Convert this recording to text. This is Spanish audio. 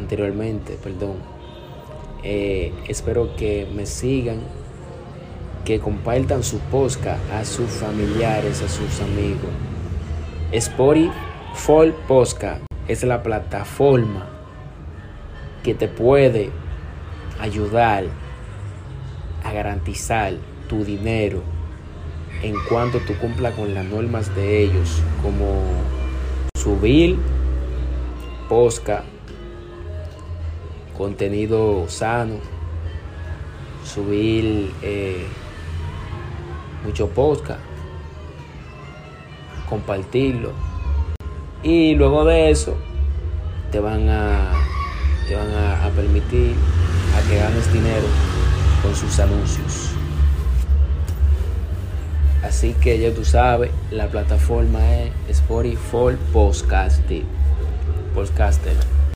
anteriormente, perdón. Eh, espero que me sigan, que compartan su posca a sus familiares, a sus amigos. Spotify Posca es la plataforma que te puede ayudar a garantizar tu dinero en cuanto tú cumplas con las normas de ellos, como subir posca, contenido sano, subir eh, mucho posca, compartirlo y luego de eso te van a te van a, permitir a que ganes dinero con sus anuncios. Así que ya tú sabes, la plataforma es Spotify for Podcasting. Podcaster.